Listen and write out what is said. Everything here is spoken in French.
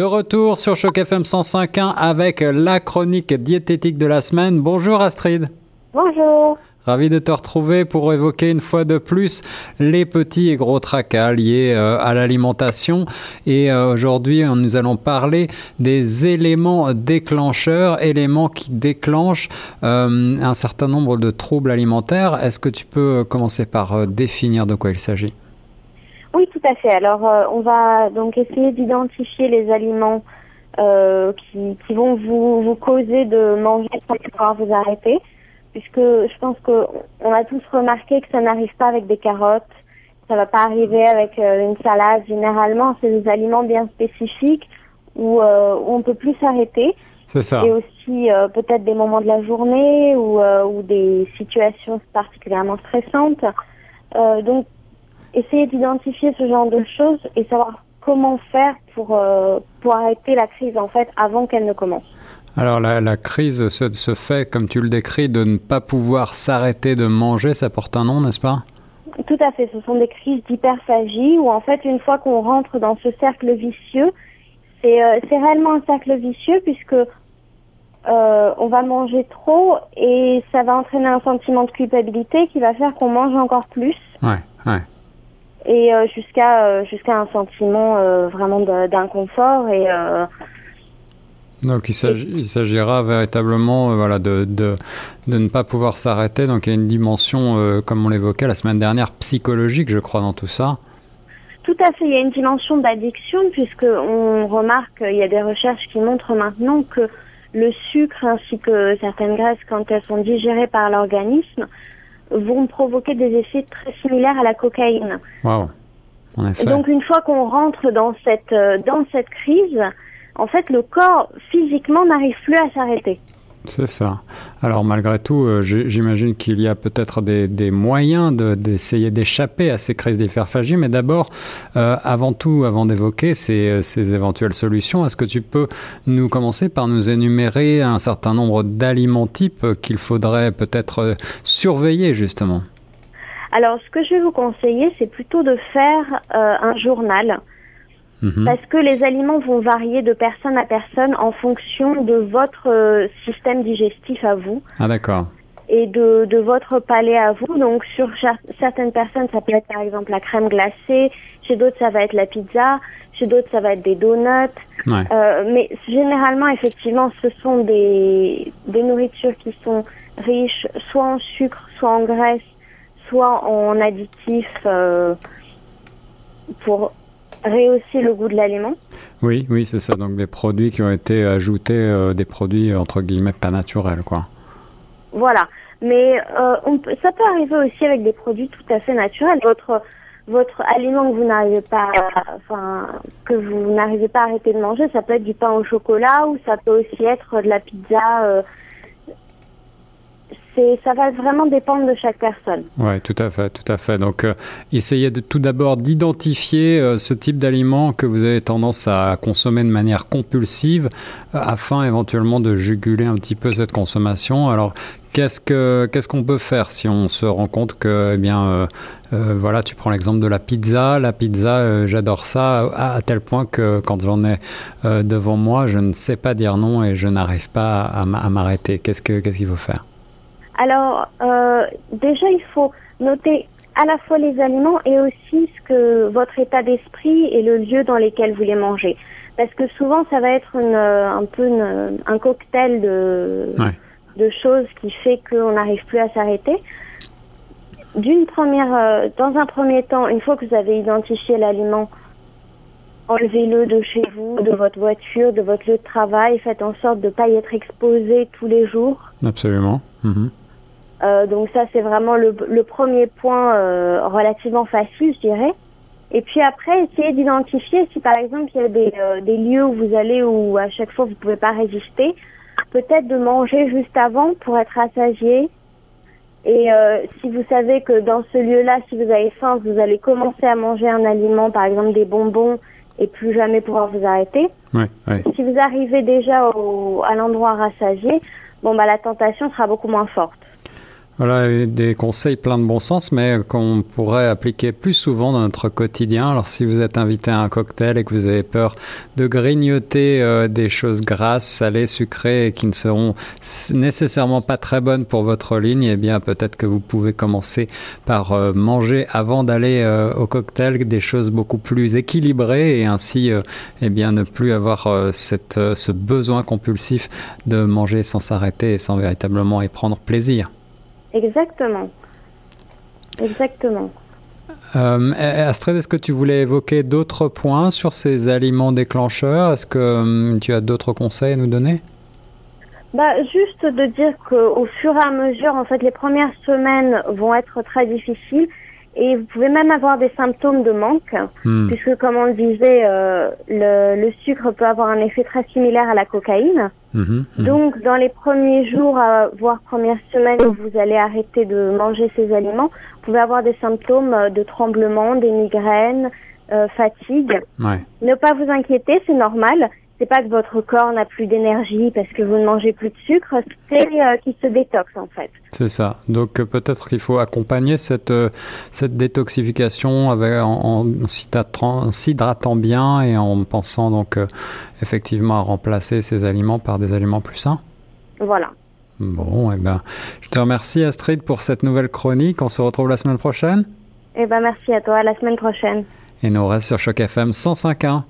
De retour sur Choc FM 105.1 avec la chronique diététique de la semaine. Bonjour Astrid. Bonjour. Ravi de te retrouver pour évoquer une fois de plus les petits et gros tracas liés euh, à l'alimentation. Et euh, aujourd'hui, nous allons parler des éléments déclencheurs, éléments qui déclenchent euh, un certain nombre de troubles alimentaires. Est-ce que tu peux commencer par définir de quoi il s'agit? Oui, tout à fait. Alors, on va donc essayer d'identifier les aliments qui, qui, vont vous, vous causer de manger sans pouvoir vous arrêter puisque je pense qu'on a tous remarqué que ça n'arrive pas avec des carottes, ça va pas arriver avec euh, une salade. Généralement, c'est des aliments bien spécifiques où, euh, où on peut plus s'arrêter. C'est ça. Et aussi euh, peut-être des moments de la journée ou, ou des situations particulièrement stressantes. donc, essayer d'identifier ce genre de choses et savoir comment faire pour, pour arrêter la crise en fait avant qu'elle ne commence. Alors la, crise se, fait, comme tu le décris, de ne pas pouvoir s'arrêter de manger, ça porte un nom, n'est-ce pas? Tout à fait, ce sont des crises d'hyperphagie où en fait une fois qu'on rentre dans ce cercle vicieux, c'est euh, réellement un cercle vicieux puisque euh, on va manger trop et ça va entraîner un sentiment de culpabilité qui va faire qu'on mange encore plus. Ouais, ouais. Et euh, jusqu'à jusqu'à un sentiment vraiment d'inconfort et donc il s'agira véritablement euh, voilà, de, de, de, ne pas pouvoir s'arrêter. Donc il y a une dimension, euh, comme on l'évoquait la semaine dernière, psychologique, je crois, dans tout ça. Tout à fait, il y a une dimension d'addiction puisqu'on remarque, il y a des recherches qui montrent maintenant que le sucre ainsi que certaines graisses, quand elles sont digérées par l'organisme, vont provoquer des effets très similaires à la cocaïne. Wow. En effet. Donc une fois qu'on rentre dans cette, euh, dans cette crise, en fait, le corps physiquement n'arrive plus à s'arrêter. C'est ça. Alors malgré tout, euh, j'imagine qu'il y a peut-être des, moyens d'essayer d'échapper à ces crises d'hyperphagie, mais d'abord, euh, avant tout, avant d'évoquer ces, ces, éventuelles solutions, est-ce que tu peux nous commencer par nous énumérer un certain nombre d'aliments types qu'il faudrait peut-être euh, surveiller justement? Alors ce que je vais vous conseiller, c'est plutôt de faire un journal Mhm. Parce que les aliments vont varier de personne à personne en fonction de votre euh, système digestif à vous. Ah d'accord. Et de, de votre palais à vous. Donc sur certaines personnes, ça peut être par exemple la crème glacée. Chez d'autres, ça va être la pizza. Chez d'autres, ça va être des donuts. Ouais. Euh, mais généralement, effectivement, ce sont des, des nourritures qui sont riches soit en sucre, soit en graisse, soit en additifs euh, pour rehausser le goût de l'aliment. Oui, oui, c'est ça. Donc des produits qui ont été ajoutés, euh, des produits entre guillemets pas naturels, quoi. Voilà. Mais euh, on peut, ça peut arriver aussi avec des produits tout à fait naturels. Votre votre aliment que vous n'arrivez pas, enfin que vous n'arrivez pas à arrêter de manger, ça peut être du pain au chocolat ou ça peut aussi être de la pizza. Euh, ça va vraiment dépendre de chaque personne. Oui, tout à fait, tout à fait. Donc, euh, essayez tout d'abord d'identifier euh, ce type d'aliment que vous avez tendance à consommer de manière compulsive, euh, afin éventuellement de juguler un petit peu cette consommation. Alors, qu'est-ce que qu'est-ce qu'on peut faire si on se rend compte que, eh bien, voilà, tu prends l'exemple de la pizza. La pizza, j'adore ça à, tel point que quand j'en ai devant moi, je ne sais pas dire non et je n'arrive pas à, m'arrêter. Qu'est-ce que qu'est-ce qu'il faut faire? Alors, euh, déjà, il faut noter à la fois les aliments et aussi ce que votre état d'esprit et le lieu dans lequel vous les mangez. Parce que souvent, ça va être une, un peu un cocktail de, de choses qui fait qu'on n'arrive plus à s'arrêter. D'une première, euh, dans un premier temps, une fois que vous avez identifié l'aliment, enlevez-le de chez vous, de votre voiture, de votre lieu de travail. Faites en sorte de ne pas y être exposé tous les jours. Absolument. Mhm. Euh, donc ça, c'est vraiment le, le, premier point euh, relativement facile, je dirais. Et puis après, essayez d'identifier si par exemple il y a des, euh, des lieux où vous allez où à chaque fois vous pouvez pas résister, peut-être de manger juste avant pour être rassasié. Et euh, si vous savez que dans ce lieu-là, si vous avez faim, vous allez commencer à manger un aliment, par exemple des bonbons, et plus jamais pouvoir vous arrêter. Ouais, ouais. Si vous arrivez déjà au, à l'endroit rassasié, bon bah la tentation sera beaucoup moins forte. Voilà, des conseils plein de bon sens, mais qu'on pourrait appliquer plus souvent dans notre quotidien. Alors, si vous êtes invité à un cocktail et que vous avez peur de grignoter euh, des choses grasses, salées, sucrées qui ne seront nécessairement pas très bonnes pour votre ligne, eh bien, peut-être que vous pouvez commencer par euh, manger avant d'aller euh, au cocktail des choses beaucoup plus équilibrées et ainsi, eh bien, ne plus avoir cette, ce besoin compulsif de manger sans s'arrêter et sans véritablement y prendre plaisir. Exactement. Exactement. Euh, Astrid, est-ce que tu voulais évoquer d'autres points sur ces aliments déclencheurs? Est-ce que hum, tu as d'autres conseils à nous donner? Bah, juste de dire qu'au fur et à mesure, en fait, les premières semaines vont être très difficiles et vous pouvez même avoir des symptômes de manque, hmm. puisque comme on le disait, euh, le, le, sucre peut avoir un effet très similaire à la cocaïne. Mhm, mhm. Donc, dans les premiers jours, euh, voire premières semaines où vous allez arrêter de manger ces aliments, vous pouvez avoir des symptômes euh, de tremblement, des migraines, euh, fatigue. Ouais. Ne pas vous inquiéter, c'est normal c'est pas que votre corps n'a plus d'énergie parce que vous ne mangez plus de sucre, c'est euh, qu'il se détoxe en fait. C'est ça. Donc euh, peut-être qu'il faut accompagner cette, euh, cette détoxification avec, en, en s'hydratant bien et en pensant donc effectivement à remplacer ces aliments par des aliments plus sains. Voilà. Bon, et eh ben, je te remercie Astrid pour cette nouvelle chronique. On se retrouve la semaine prochaine. Eh ben, merci à toi. À la semaine prochaine. Et nous reste sur Choc FM 105.1.